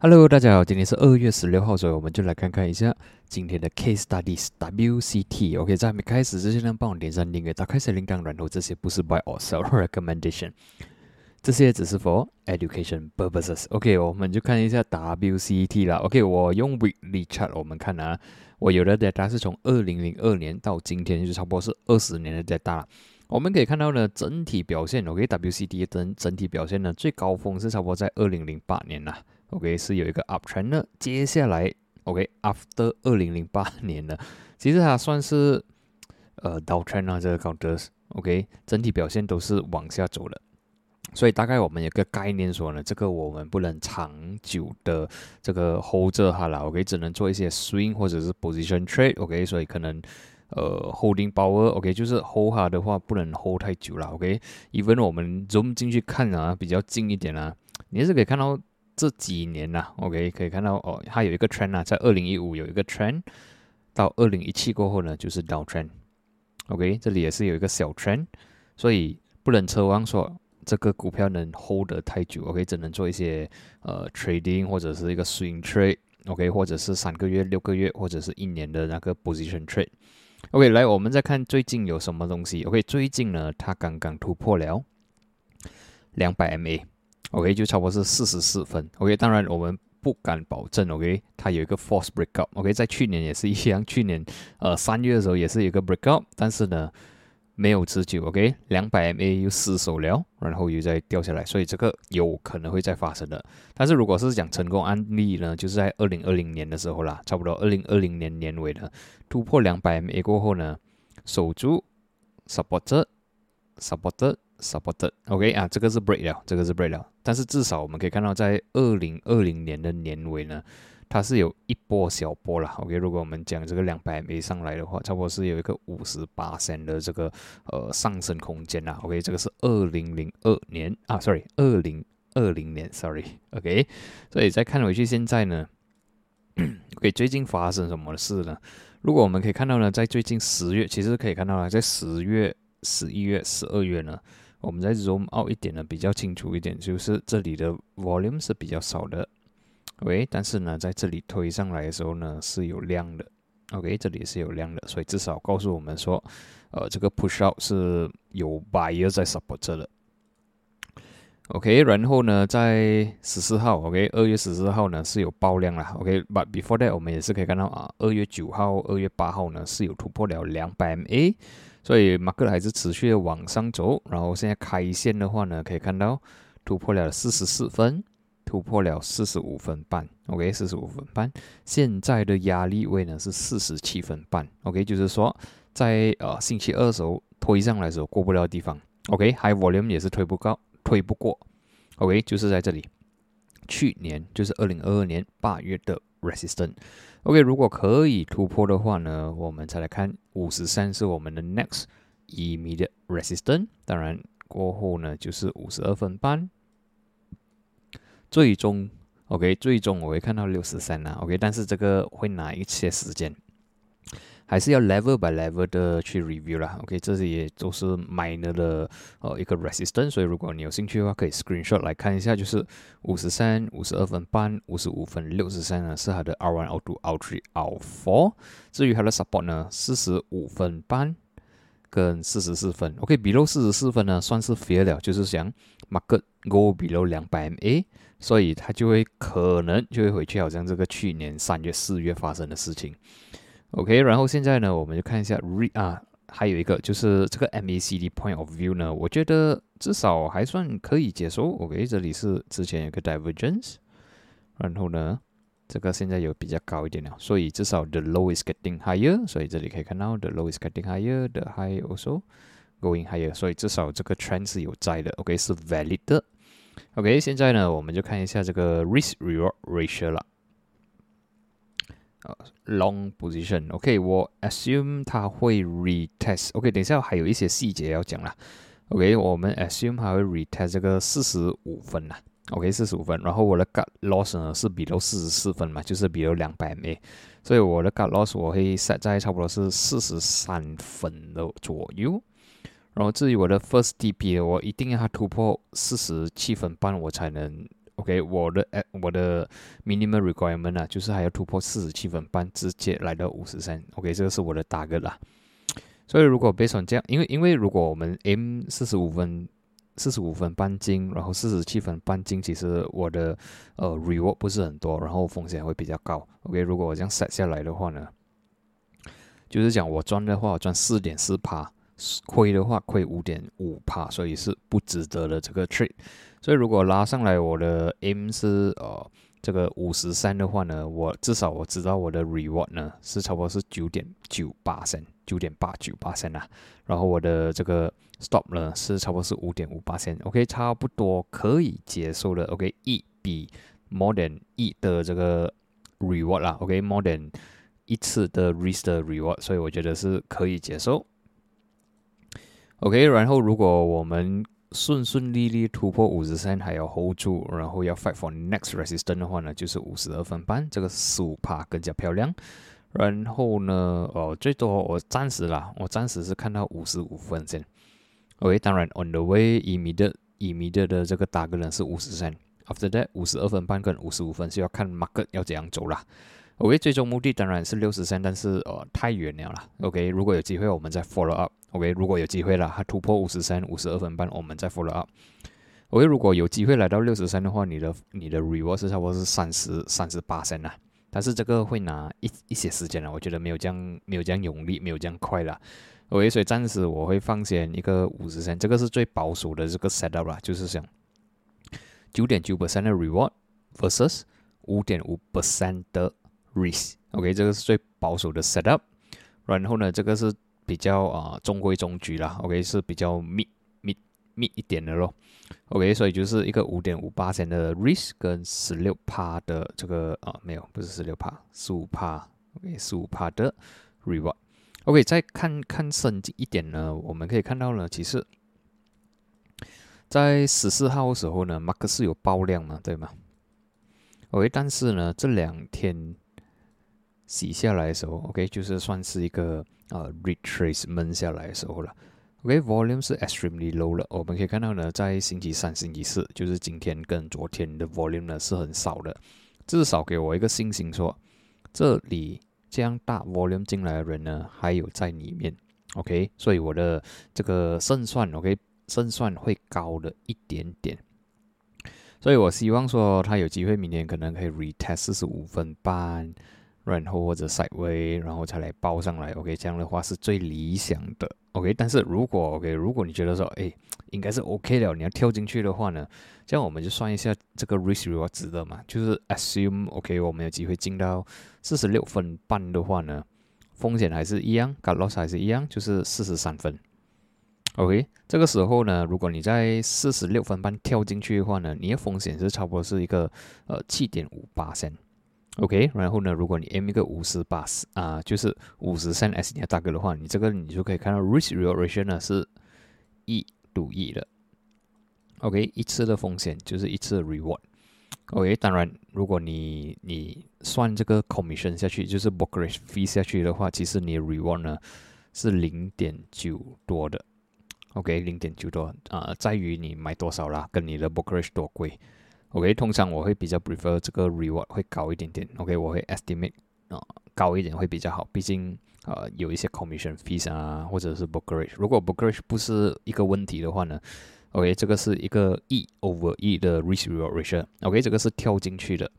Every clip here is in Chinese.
Hello，大家好，今天是二月十六号，所以我们就来看看一下今天的 Case Studies WCT。OK，在还没开始之前呢，帮我点上订阅，打开小铃铛，然后这些不是 Buy or Sell Recommendation，这些只是 for education purposes。OK，我们就看一下 WCT 啦。OK，我用 Weekly Chart 我们看啊，我有的 data 是从二零零二年到今天，就差不多是二十年的 data。我们可以看到呢，整体表现，OK，WCT 整整体表现呢，最高峰是差不多在二零零八年啦。OK 是有一个 uptrend 的，接下来 OK after 二零零八年呢，其实它算是呃 downtrend 啊，这个 counters OK 整体表现都是往下走的，所以大概我们有个概念说呢，这个我们不能长久的这个 hold 着它了，OK 只能做一些 swing 或者是 position trade OK，所以可能呃 holding power OK 就是 hold 它的话不能 hold 太久了 OK，even 我们 zoom 进去看啊，比较近一点啊，你是可以看到。这几年呐，OK，可以看到哦，它有一个 trend 啊，在二零一五有一个 trend，到二零一七过后呢，就是 down trend，OK，这里也是有一个小 trend，所以不能奢望说这个股票能 hold 得太久，OK，只能做一些呃 trading 或者是一个 swing trade，OK，或者是三个月、六个月或者是一年的那个 position trade OK，来，我们再看最近有什么东西，OK，最近呢，它刚刚突破了两百 MA。OK，就差不多是四十四分。OK，当然我们不敢保证。OK，它有一个 force break up。OK，在去年也是一样，去年呃三月的时候也是一个 break up，但是呢没有持久。OK，两百 MA 又失手了，然后又再掉下来，所以这个有可能会再发生的。但是如果是讲成功案例呢，就是在二零二零年的时候啦，差不多二零二零年年尾的突破两百 MA 过后呢，守住，supported，supported，supported，OK 啊，这个是 break 了，这个是 break 了，但是至少我们可以看到，在二零二零年的年尾呢，它是有一波小波了，OK，如果我们讲这个两百没上来的话，差不多是有一个五十八线的这个呃上升空间啦，OK，这个是二零零二年啊，sorry，二零二零年，sorry，OK，所以再看回去现在呢，OK，最近发生什么事呢？如果我们可以看到呢，在最近十月，其实可以看到啊，在十月、十一月、十二月呢。我们在 zoom out 一点呢，比较清楚一点，就是这里的 volume 是比较少的，OK，但是呢，在这里推上来的时候呢，是有量的，OK，这里是有量的，所以至少告诉我们说，呃，这个 push out 是有 buyer 在 support 这的，OK，然后呢，在十四号，OK，二月十四号呢是有爆量了，OK，but before that 我们也是可以看到啊，二月九号、二月八号呢是有突破了两百 MA。所以马克还是持续的往上走，然后现在开线的话呢，可以看到突破了四十四分，突破了四十五分半，OK，四十五分半。现在的压力位呢是四十七分半，OK，就是说在呃星期二时候推上来的时候过不了地方，OK，High Volume 也是推不高，推不过，OK，就是在这里。去年就是二零二二年八月的 Resistance。OK，如果可以突破的话呢，我们再来看五十三是我们的 next immediate resistance。当然过后呢就是五十二分半，最终 OK，最终我会看到六十三啊 OK，但是这个会拿一些时间。还是要 level by level 的去 review 啦，OK，这些也都是 minor 的呃一个 resistance，所以如果你有兴趣的话，可以 screenshot 来看一下，就是五十三、五十二分半、五十五分、六十三呢是它的 R one、R two、R three、R four，至于它的 support 呢，四十五分半跟四十四分，OK，below 四十四分呢算是 fail 了，就是想 market go below 两百 MA，所以它就会可能就会回去，好像这个去年三月、四月发生的事情。OK，然后现在呢，我们就看一下 re 啊，还有一个就是这个 MACD point of view 呢，我觉得至少还算可以接受。OK，这里是之前有个 divergence，然后呢，这个现在有比较高一点了，所以至少 the low is getting higher，所以这里可以看到 the low is getting higher，the high also going higher，所以至少这个 trend 是有在的。OK，是 valid 的。OK，现在呢，我们就看一下这个 risk reward ratio 了。呃，long position，OK，我 assume 它会 retest，OK，等一下还有一些细节要讲啦，OK，我们 assume 它会 retest 这个四十五分呐，OK，四十五分，然后我的 gut loss 呢是比如四十四分嘛，就是比如两百 MA，所以我的 gut loss 我会 set 在差不多是四十三分的左右，然后至于我的 first DP，我一定要它突破四十七分半，我才能 OK。我的诶，我的 minimum requirement 啊，就是还要突破四十七分半，直接来到五十三。OK，这个是我的大个啦。所以如果 based on 这样，因为因为如果我们 M 四十五分，四十五分半进，然后四十七分半进，其实我的呃 reward 不是很多，然后风险会比较高。OK，如果我这样 set 下来的话呢，就是讲我赚的话，我赚四点四趴。亏的话，亏五点五帕，所以是不值得的这个 trade。所以如果拉上来，我的 M 是呃这个五十三的话呢，我至少我知道我的 reward 呢是差不多是九点九八升，九点八九八升啊。然后我的这个 stop 呢是差不多是五点五八升，OK，差不多可以接受的。OK，一比 more than 一的这个 reward 啦，OK，more than 一次的 risk 的 reward，所以我觉得是可以接受。OK，然后如果我们顺顺利利突破五十三，还要 hold 住，然后要 fight for next resistance 的话呢，就是五十二分半，这个十五帕更加漂亮。然后呢，哦，最多我暂时啦，我暂时是看到五十五分先。OK，当然 on the way immediate immediate 的这个大个人是五十三，after that 五十二分半跟五十五分是要看 market 要怎样走啦。OK，最终目的当然是六十三，但是呃太远了啦。OK，如果有机会我们再 follow up。OK，如果有机会了，它突破五十三、五十二分半，我们再 follow up。OK，如果有机会来到六十三的话，你的你的 reward 是差不多是三十三十八升啊。但是这个会拿一一些时间了，我觉得没有这样没有这样用力，没有这样快了。OK，所以暂时我会放先一个五十三，这个是最保守的这个 setup 啦，就是想九点九 percent 的 reward versus 五点五 percent 的 risk。OK，这个是最保守的 setup。然后呢，这个是。比较啊中规中矩啦，OK 是比较密密密一点的咯，OK 所以就是一个五点五八千的 risk 跟十六帕的这个啊没有不是十六帕十五帕，OK 十五帕的 reward，OK 再看看深一点呢，我们可以看到呢，其实，在十四号的时候呢，马克是有爆量嘛，对吗？OK 但是呢这两天洗下来的时候，OK 就是算是一个。呃，retracement 下来的时候了，OK，volume 是 extremely low 了。我们可以看到呢，在星期三、星期四，就是今天跟昨天的 volume 呢是很少的。至少给我一个信心，说这里这样大 volume 进来的人呢，还有在里面。OK，所以我的这个胜算，OK，胜算会高了一点点。所以我希望说，他有机会明年可能可以 retest 四十五分半。然后或者 side way，然后才来报上来，OK，这样的话是最理想的，OK。但是如果 OK，如果你觉得说，哎，应该是 OK 的，你要跳进去的话呢，这样我们就算一下这个 risk reward 值得嘛？就是 assume OK，我们有机会进到四十六分半的话呢，风险还是一样，got loss 还是一样，就是四十三分，OK。这个时候呢，如果你在四十六分半跳进去的话呢，你的风险是差不多是一个呃七点五八千。OK，然后呢，如果你 M 一个五十八十啊，就是五十三 S 你要大哥的话，你这个你就可以看到 risk reward 呢是一赌一的。OK，一次的风险就是一次 reward。OK，当然，如果你你算这个 commission 下去，就是 brokerage fee 下去的话，其实你的 reward 呢是零点九多的。OK，零点九多啊，在于你买多少啦，跟你的 brokerage 多贵。OK，通常我会比较 prefer 这个 reward 会高一点点。OK，我会 estimate 啊高一点会比较好，毕竟呃有一些 commission fees 啊，或者是 brokerage。如果 brokerage 不是一个问题的话呢，OK，这个是一个 E over E 的 risk reward ratio。OK，这个是跳进去的。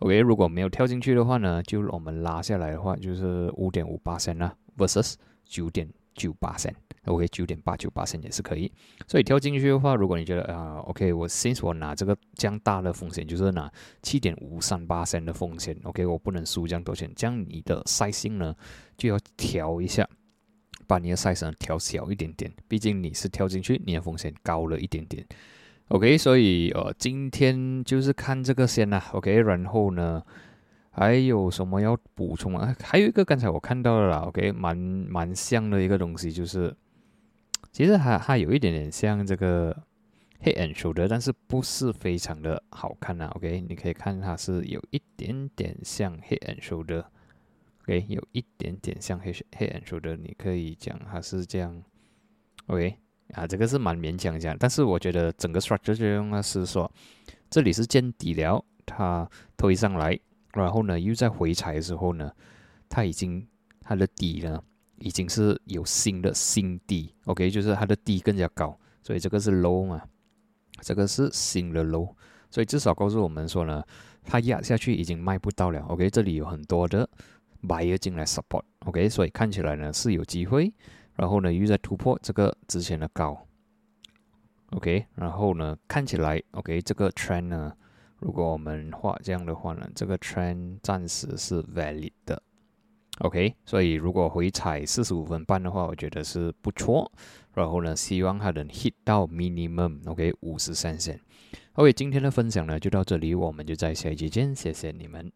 OK，如果没有跳进去的话呢，就我们拉下来的话就是五点五八千啦，versus 九点九八三。OK，九点八九八三也是可以，所以跳进去的话，如果你觉得啊，OK，我 since 我拿这个这样大的风险，就是拿七点五三八三的风险，OK，我不能输这样多钱，这样你的 size 呢就要调一下，把你的 size 调小一点点，毕竟你是跳进去，你的风险高了一点点。OK，所以呃，今天就是看这个先啦，OK，然后呢，还有什么要补充啊？还有一个刚才我看到了啦，OK，蛮蛮像的一个东西就是。其实还还有一点点像这个黑 and shoulder，但是不是非常的好看呐。OK，你可以看它是有一点点像黑 and shoulder，OK，有一点点像黑黑 and shoulder，你可以讲它是这样，OK，啊，这个是蛮勉强讲，但是我觉得整个 structure 就用的是说，这里是见底了，它推上来，然后呢又在回踩的时候呢，它已经它的底呢已经是有新的新低，OK，就是它的低更加高，所以这个是 low 嘛，这个是新的 low，所以至少告诉我们说呢，它压下去已经卖不到了，OK，这里有很多的 buyer 进来 support，OK，所以看起来呢是有机会。然后呢，又在突破这个之前的高，OK。然后呢，看起来 OK，这个 trend 呢，如果我们画这样的话呢，这个 trend 暂时是 valid 的，OK。所以如果回踩四十五分半的话，我觉得是不错。然后呢，希望它能 hit 到 minimum OK 五十三线。OK，今天的分享呢就到这里，我们就在下一期见，谢谢你们。